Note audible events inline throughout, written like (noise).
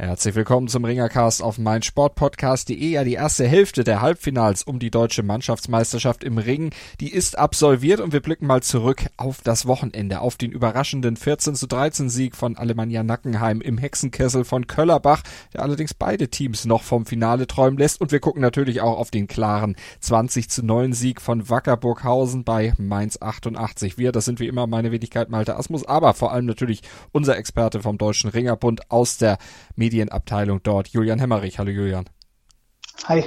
Herzlich willkommen zum Ringercast auf meinsportpodcast.de. Ja, die erste Hälfte der Halbfinals um die deutsche Mannschaftsmeisterschaft im Ring, die ist absolviert und wir blicken mal zurück auf das Wochenende, auf den überraschenden 14 zu 13 Sieg von Alemannia Nackenheim im Hexenkessel von Köllerbach, der allerdings beide Teams noch vom Finale träumen lässt und wir gucken natürlich auch auf den klaren 20 zu 9 Sieg von Wackerburghausen bei Mainz 88. Wir, das sind wie immer meine Wenigkeit Malte Asmus, aber vor allem natürlich unser Experte vom Deutschen Ringerbund aus der Medienabteilung dort, Julian Hemmerich. Hallo Julian. Hi.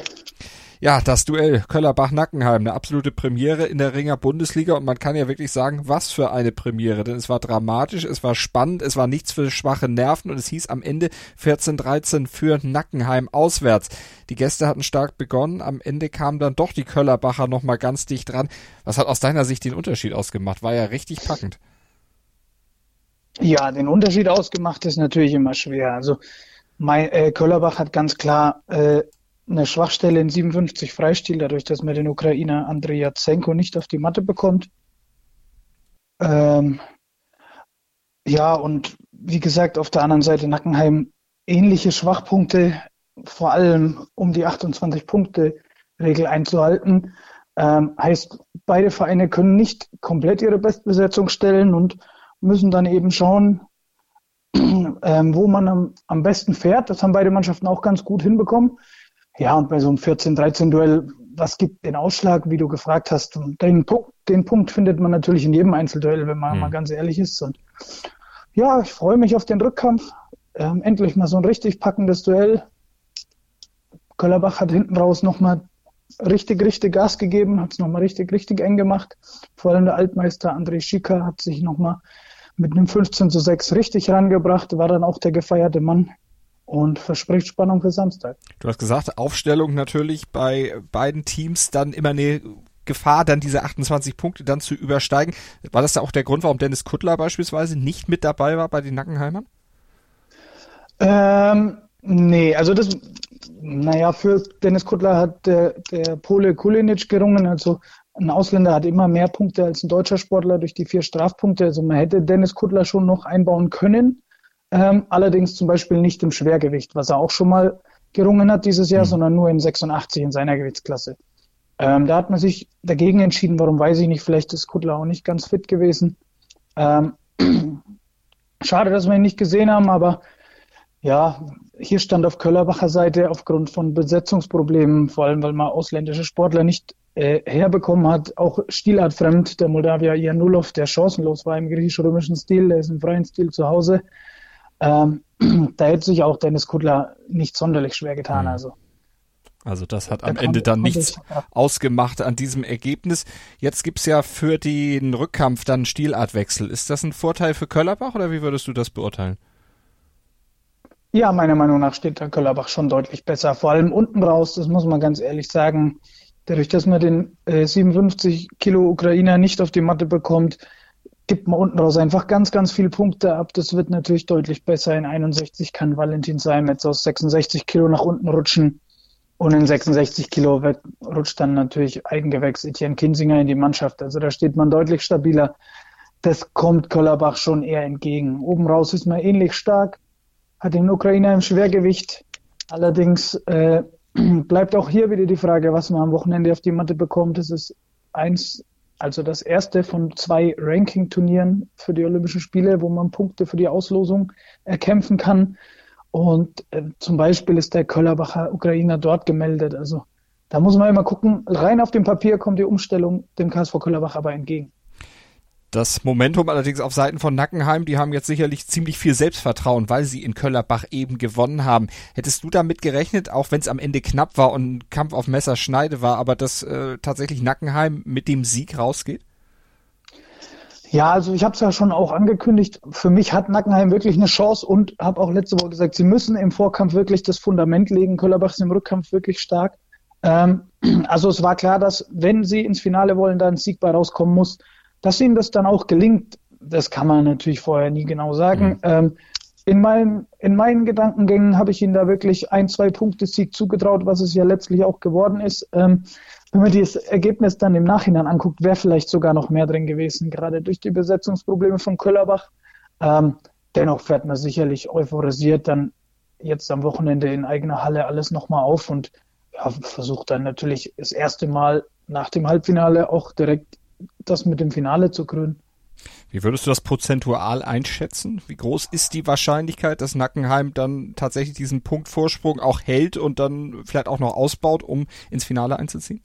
Ja, das Duell Köllerbach-Nackenheim, eine absolute Premiere in der Ringer Bundesliga und man kann ja wirklich sagen, was für eine Premiere, denn es war dramatisch, es war spannend, es war nichts für schwache Nerven und es hieß am Ende 14-13 für Nackenheim auswärts. Die Gäste hatten stark begonnen, am Ende kamen dann doch die Köllerbacher nochmal ganz dicht dran. Was hat aus deiner Sicht den Unterschied ausgemacht? War ja richtig packend. Ja, den Unterschied ausgemacht ist natürlich immer schwer. Also mein, äh, Köllerbach hat ganz klar äh, eine Schwachstelle in 57 Freistil, dadurch, dass man den Ukrainer Andrei Jatsenko nicht auf die Matte bekommt. Ähm, ja, und wie gesagt, auf der anderen Seite Nackenheim ähnliche Schwachpunkte, vor allem um die 28-Punkte-Regel einzuhalten. Ähm, heißt, beide Vereine können nicht komplett ihre Bestbesetzung stellen und müssen dann eben schauen, (clears throat) ähm, wo man am, am besten fährt. Das haben beide Mannschaften auch ganz gut hinbekommen. Ja, und bei so einem 14-13-Duell, was gibt den Ausschlag, wie du gefragt hast? Den, den Punkt findet man natürlich in jedem Einzelduell, wenn man mhm. mal ganz ehrlich ist. Und ja, ich freue mich auf den Rückkampf. Ähm, endlich mal so ein richtig packendes Duell. Köllerbach hat hinten raus nochmal richtig, richtig Gas gegeben, hat es nochmal richtig, richtig eng gemacht. Vor allem der Altmeister André Schicker hat sich nochmal mit einem 15 zu 6 richtig rangebracht, war dann auch der gefeierte Mann und verspricht Spannung für Samstag. Du hast gesagt, Aufstellung natürlich bei beiden Teams dann immer eine Gefahr, dann diese 28 Punkte dann zu übersteigen. War das da auch der Grund, warum Dennis Kuttler beispielsweise nicht mit dabei war bei den Nackenheimern? Ähm, nee, also das, naja, für Dennis Kuttler hat der, der Pole Kulinic gerungen, also ein Ausländer hat immer mehr Punkte als ein deutscher Sportler durch die vier Strafpunkte. Also man hätte Dennis Kuttler schon noch einbauen können. Ähm, allerdings zum Beispiel nicht im Schwergewicht, was er auch schon mal gerungen hat dieses Jahr, mhm. sondern nur in 86 in seiner Gewichtsklasse. Ähm, da hat man sich dagegen entschieden. Warum weiß ich nicht. Vielleicht ist Kuttler auch nicht ganz fit gewesen. Ähm, (clears throat) schade, dass wir ihn nicht gesehen haben, aber ja, hier stand auf Köllerbacher Seite aufgrund von Besetzungsproblemen, vor allem weil man ausländische Sportler nicht äh, herbekommen hat, auch stilartfremd, der Moldawier Janulov, der chancenlos war im griechisch-römischen Stil, der ist im freien Stil zu Hause. Ähm, (clears throat) da hätte sich auch Dennis Kudler nicht sonderlich schwer getan. Mhm. Also. Also das hat am Ende dann nichts ausgemacht an diesem Ergebnis. Jetzt gibt's ja für den Rückkampf dann Stilartwechsel. Ist das ein Vorteil für Köllerbach oder wie würdest du das beurteilen? Ja, meiner Meinung nach steht der Köllerbach schon deutlich besser. Vor allem unten raus, das muss man ganz ehrlich sagen. Dadurch, dass man den äh, 57 Kilo Ukrainer nicht auf die Matte bekommt, gibt man unten raus einfach ganz, ganz viele Punkte ab. Das wird natürlich deutlich besser. In 61 kann Valentin sein, jetzt aus 66 Kilo nach unten rutschen. Und in 66 Kilo wird, rutscht dann natürlich Eigengewächs Etienne Kinsinger in die Mannschaft. Also da steht man deutlich stabiler. Das kommt Köllerbach schon eher entgegen. Oben raus ist man ähnlich stark, hat den Ukrainer im Schwergewicht. Allerdings äh, (clears throat) bleibt auch hier wieder die Frage, was man am Wochenende auf die Matte bekommt. Es ist eins, also das erste von zwei Ranking-Turnieren für die Olympischen Spiele, wo man Punkte für die Auslosung erkämpfen kann. Und äh, zum Beispiel ist der Köllerbacher Ukrainer dort gemeldet. Also da muss man immer gucken, rein auf dem Papier kommt die Umstellung dem KSV Köllerbach aber entgegen. Das Momentum allerdings auf Seiten von Nackenheim, die haben jetzt sicherlich ziemlich viel Selbstvertrauen, weil sie in Köllerbach eben gewonnen haben. Hättest du damit gerechnet, auch wenn es am Ende knapp war und ein Kampf auf Messerschneide war, aber dass äh, tatsächlich Nackenheim mit dem Sieg rausgeht? Ja, also ich habe es ja schon auch angekündigt. Für mich hat Nackenheim wirklich eine Chance und habe auch letzte Woche gesagt, sie müssen im Vorkampf wirklich das Fundament legen. Köllerbach ist im Rückkampf wirklich stark. Ähm, (clears throat) also es war klar, dass wenn sie ins Finale wollen, da ein Sieg bei rauskommen muss. Dass ihnen das dann auch gelingt, das kann man natürlich vorher nie genau sagen. Mhm. Ähm, in, mein, in meinen Gedankengängen habe ich ihnen da wirklich ein, zwei Punkte Sieg zugetraut, was es ja letztlich auch geworden ist. Ähm, wenn man das Ergebnis dann im Nachhinein anguckt, wäre vielleicht sogar noch mehr drin gewesen, gerade durch die Besetzungsprobleme von Köllerbach. Ähm, dennoch fährt man sicherlich euphorisiert dann jetzt am Wochenende in eigener Halle alles nochmal auf und ja, versucht dann natürlich das erste Mal nach dem Halbfinale auch direkt das mit dem Finale zu krönen. Wie würdest du das prozentual einschätzen? Wie groß ist die Wahrscheinlichkeit, dass Nackenheim dann tatsächlich diesen Punktvorsprung auch hält und dann vielleicht auch noch ausbaut, um ins Finale einzuziehen?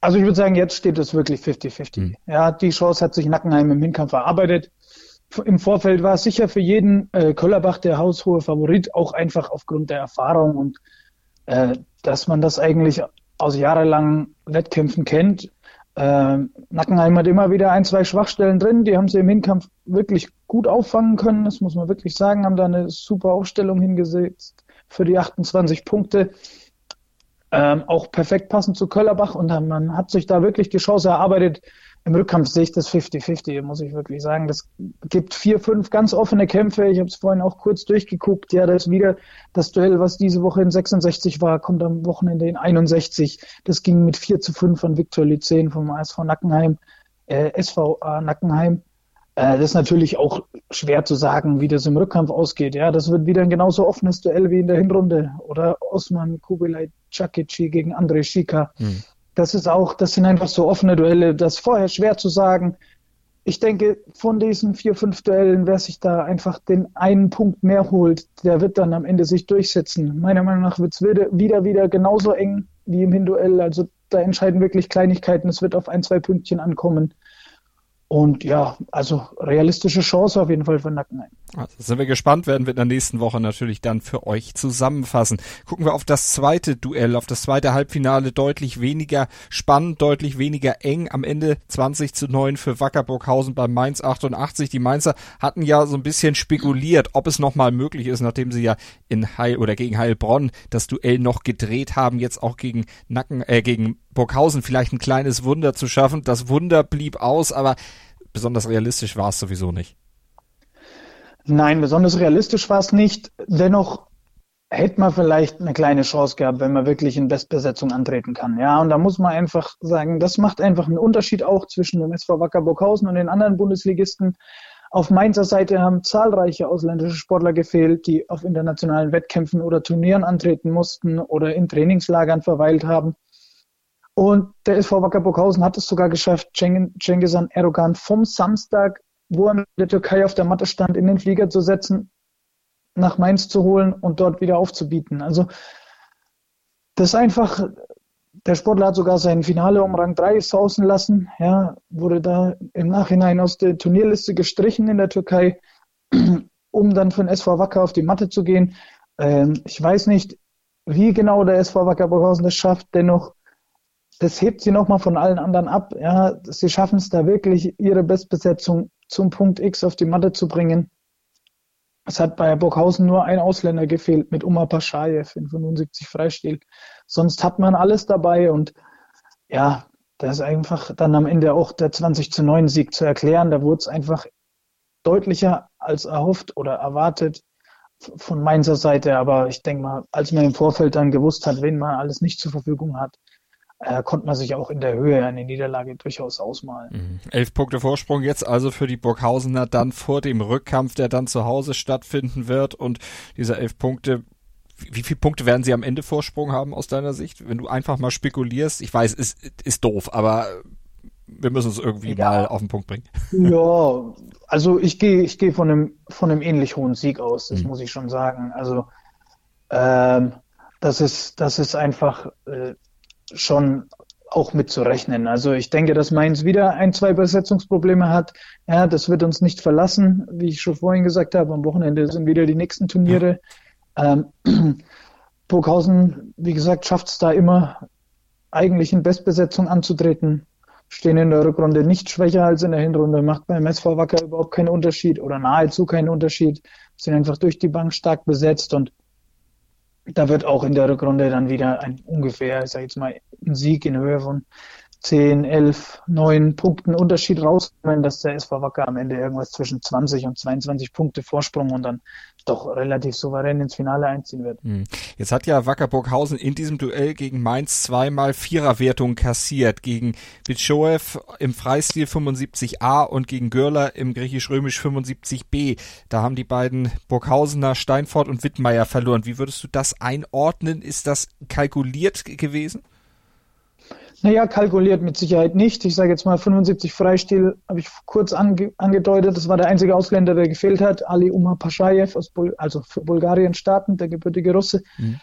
Also ich würde sagen, jetzt steht es wirklich 50-50. Mhm. Ja, die Chance hat sich Nackenheim im Hinkampf erarbeitet. Im Vorfeld war es sicher für jeden äh, Köllerbach der haushohe Favorit, auch einfach aufgrund der Erfahrung und äh, dass man das eigentlich aus jahrelangen Wettkämpfen kennt. Äh, Nackenheim hat immer wieder ein, zwei Schwachstellen drin, die haben sie im Hinkampf wirklich gut auffangen können, das muss man wirklich sagen, haben da eine super Aufstellung hingesetzt für die 28 Punkte ähm, auch perfekt passend zu Köllerbach und man hat sich da wirklich die Chance erarbeitet. Im Rückkampf sehe ich das 50-50, muss ich wirklich sagen. Das gibt vier, fünf ganz offene Kämpfe. Ich habe es vorhin auch kurz durchgeguckt. Ja, das ist wieder das Duell, was diese Woche in 66 war, kommt am Wochenende in 61. Das ging mit 4 zu 5 von Viktor Lyzen vom ASV Nackenheim, äh, SVA Nackenheim. Äh, das ist natürlich auch schwer zu sagen, wie das im Rückkampf ausgeht. Ja, das wird wieder ein genauso offenes Duell wie in der Hinrunde. Oder Osman Kubilay Chakichi gegen André Schika. Hm. Das ist auch, das sind einfach so offene Duelle. Das ist vorher schwer zu sagen. Ich denke, von diesen vier, fünf Duellen, wer sich da einfach den einen Punkt mehr holt, der wird dann am Ende sich durchsetzen. Meiner Meinung nach wird es wieder, wieder, wieder genauso eng wie im Hinduell. Also da entscheiden wirklich Kleinigkeiten. Es wird auf ein, zwei Pünktchen ankommen. Und ja, also realistische Chance auf jeden Fall für Nackenheim. Also sind wir gespannt, werden wir in der nächsten Woche natürlich dann für euch zusammenfassen. Gucken wir auf das zweite Duell, auf das zweite Halbfinale, deutlich weniger spannend, deutlich weniger eng. Am Ende 20 zu 9 für Wackerburghausen bei Mainz 88. Die Mainzer hatten ja so ein bisschen spekuliert, ob es nochmal möglich ist, nachdem sie ja in Heil oder gegen Heilbronn das Duell noch gedreht haben, jetzt auch gegen Nacken, äh, gegen Burghausen vielleicht ein kleines Wunder zu schaffen. Das Wunder blieb aus, aber besonders realistisch war es sowieso nicht. Nein, besonders realistisch war es nicht. Dennoch hätte man vielleicht eine kleine Chance gehabt, wenn man wirklich in Bestbesetzung antreten kann. Ja, und da muss man einfach sagen, das macht einfach einen Unterschied auch zwischen dem SV Wacker Burghausen und den anderen Bundesligisten. Auf Mainzer Seite haben zahlreiche ausländische Sportler gefehlt, die auf internationalen Wettkämpfen oder Turnieren antreten mussten oder in Trainingslagern verweilt haben. Und der SV Wacker Burghausen hat es sogar geschafft, Cengiz Erdogan vom Samstag, wo er mit der Türkei auf der Matte stand, in den Flieger zu setzen, nach Mainz zu holen und dort wieder aufzubieten. Also das ist einfach, der Sportler hat sogar sein Finale um Rang 3 sausen lassen, ja, wurde da im Nachhinein aus der Turnierliste gestrichen in der Türkei, (clears throat) um dann für den SV Wacker auf die Matte zu gehen. Ähm, ich weiß nicht, wie genau der SV Wacker Burghausen das schafft, dennoch das hebt sie nochmal von allen anderen ab. Ja, sie schaffen es da wirklich, ihre Bestbesetzung zum Punkt X auf die Matte zu bringen. Es hat bei Burghausen nur ein Ausländer gefehlt mit Umar Paschajew in 75 Freistil. Sonst hat man alles dabei und ja, da ist einfach dann am Ende auch der 20 zu 9 Sieg zu erklären. Da wurde es einfach deutlicher als erhofft oder erwartet von Mainzer Seite. Aber ich denke mal, als man im Vorfeld dann gewusst hat, wen man alles nicht zur Verfügung hat, äh, konnte man sich auch in der Höhe eine Niederlage durchaus ausmalen. Mhm. Elf Punkte Vorsprung jetzt also für die Burghausener dann vor dem Rückkampf, der dann zu Hause stattfinden wird und diese elf Punkte wie viele Punkte werden sie am Ende Vorsprung haben aus deiner Sicht? Wenn du einfach mal spekulierst, ich weiß, es ist, ist doof, aber wir müssen es irgendwie ja. mal auf den Punkt bringen. Ja, (laughs) also ich gehe ich gehe von einem von einem ähnlich hohen Sieg aus, das mhm. muss ich schon sagen. Also ähm, das ist das ist einfach äh, schon auch mitzurechnen. Also ich denke, dass Mainz wieder ein, zwei Besetzungsprobleme hat. Ja, das wird uns nicht verlassen, wie ich schon vorhin gesagt habe. Am Wochenende sind wieder die nächsten Turniere. Ähm, (clears throat) Burghausen, wie gesagt, schafft es da immer eigentlich in Bestbesetzung anzutreten. Stehen in der Rückrunde nicht schwächer als in der Hinrunde, macht beim SV Wacker überhaupt keinen Unterschied oder nahezu keinen Unterschied. Sind einfach durch die Bank stark besetzt und da wird auch in der Rückrunde dann wieder ein ungefähr, ich sage jetzt mal, ein Sieg in Höhe von 10, 11, 9 Punkten Unterschied rauskommen, dass der SV Wacker am Ende irgendwas zwischen 20 und 22 Punkte Vorsprung und dann doch relativ souverän ins Finale einziehen wird. Hm. Jetzt hat ja Wacker Burghausen in diesem Duell gegen Mainz zweimal Viererwertung kassiert, gegen Bitschoev im Freistil 75a und gegen Görler im griechisch-römisch 75b. Da haben die beiden Burghausener Steinfort und Wittmeier verloren. Wie würdest du das einordnen? Ist das kalkuliert gewesen? Naja, kalkuliert mit Sicherheit nicht. Ich sage jetzt mal 75 Freistil, habe ich kurz ange angedeutet. Das war der einzige Ausländer, der gefehlt hat. Ali Umar Bul also für Bulgarien startend, der gebürtige Russe. Mhm.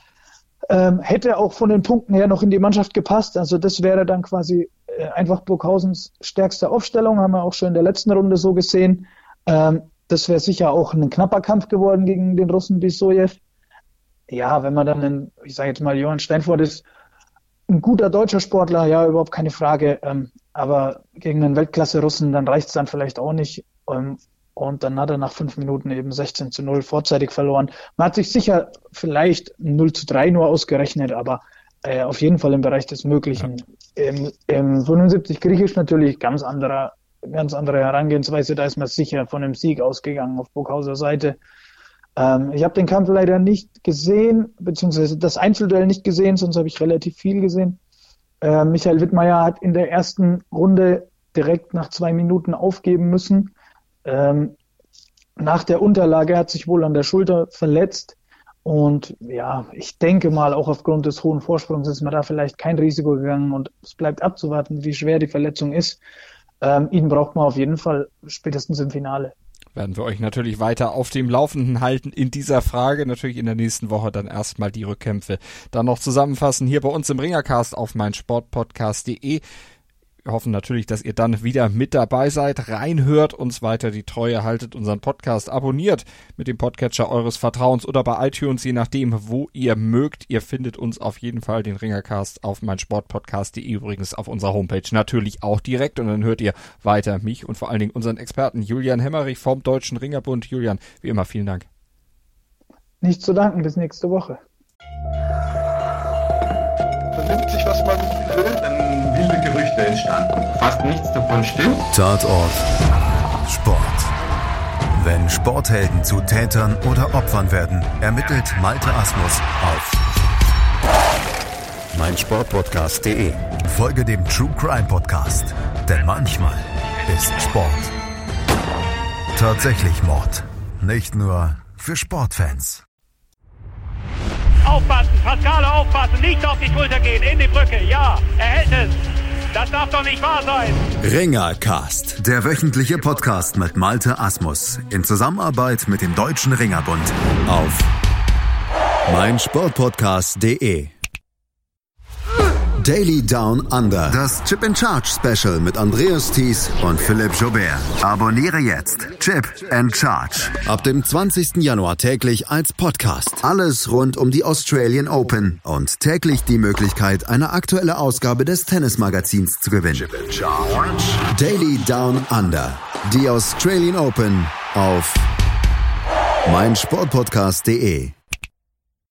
Ähm, hätte auch von den Punkten her noch in die Mannschaft gepasst. Also das wäre dann quasi äh, einfach Burghausens stärkste Aufstellung, haben wir auch schon in der letzten Runde so gesehen. Ähm, das wäre sicher auch ein knapper Kampf geworden gegen den Russen Bisoyev. Ja, wenn man dann, einen, ich sage jetzt mal, Johann Steinfurt ist ein guter deutscher Sportler, ja, überhaupt keine Frage. Ähm, aber gegen einen Weltklasse-Russen, dann reicht es dann vielleicht auch nicht. Ähm, und dann hat er nach fünf Minuten eben 16 zu 0 vorzeitig verloren. Man hat sich sicher vielleicht 0 zu 3 nur ausgerechnet, aber äh, auf jeden Fall im Bereich des Möglichen. Ja. Im, Im 75 Griechisch natürlich ganz anderer, ganz andere Herangehensweise. Da ist man sicher von einem Sieg ausgegangen auf Burghauser Seite. Ähm, ich habe den Kampf leider nicht gesehen, beziehungsweise das Einzelduell nicht gesehen, sonst habe ich relativ viel gesehen. Äh, Michael Wittmeier hat in der ersten Runde direkt nach zwei Minuten aufgeben müssen. Ähm, nach der Unterlage hat sich wohl an der Schulter verletzt. Und ja, ich denke mal, auch aufgrund des hohen Vorsprungs ist man da vielleicht kein Risiko gegangen und es bleibt abzuwarten, wie schwer die Verletzung ist. Ähm, ihn braucht man auf jeden Fall spätestens im Finale werden wir euch natürlich weiter auf dem Laufenden halten in dieser Frage. Natürlich in der nächsten Woche dann erstmal die Rückkämpfe dann noch zusammenfassen hier bei uns im Ringercast auf meinsportpodcast.de. Hoffen natürlich, dass ihr dann wieder mit dabei seid. Reinhört uns weiter die Treue, haltet unseren Podcast, abonniert mit dem Podcatcher eures Vertrauens oder bei iTunes, je nachdem, wo ihr mögt. Ihr findet uns auf jeden Fall den Ringercast auf meinsportpodcast.de übrigens auf unserer Homepage natürlich auch direkt und dann hört ihr weiter mich und vor allen Dingen unseren Experten Julian Hemmerich vom Deutschen Ringerbund. Julian, wie immer vielen Dank. Nicht zu danken, bis nächste Woche. Fast nichts davon stimmt. Tatort Sport. Wenn Sporthelden zu Tätern oder Opfern werden, ermittelt Malte Asmus auf meinsportpodcast.de. Folge dem True Crime Podcast, denn manchmal ist Sport tatsächlich Mord. Nicht nur für Sportfans. Aufpassen, Pascale aufpassen, nicht auf die Schulter gehen, in die Brücke, ja, er hält es. Das darf doch nicht wahr sein. Ringercast, der wöchentliche Podcast mit Malte Asmus in Zusammenarbeit mit dem Deutschen Ringerbund auf meinsportpodcast.de. Daily Down Under. Das Chip and Charge Special mit Andreas Thies und Philipp Jobert. Abonniere jetzt Chip and Charge. Ab dem 20. Januar täglich als Podcast. Alles rund um die Australian Open und täglich die Möglichkeit, eine aktuelle Ausgabe des Tennismagazins zu gewinnen. Chip and Charge. Daily Down Under. Die Australian Open auf meinsportpodcast.de.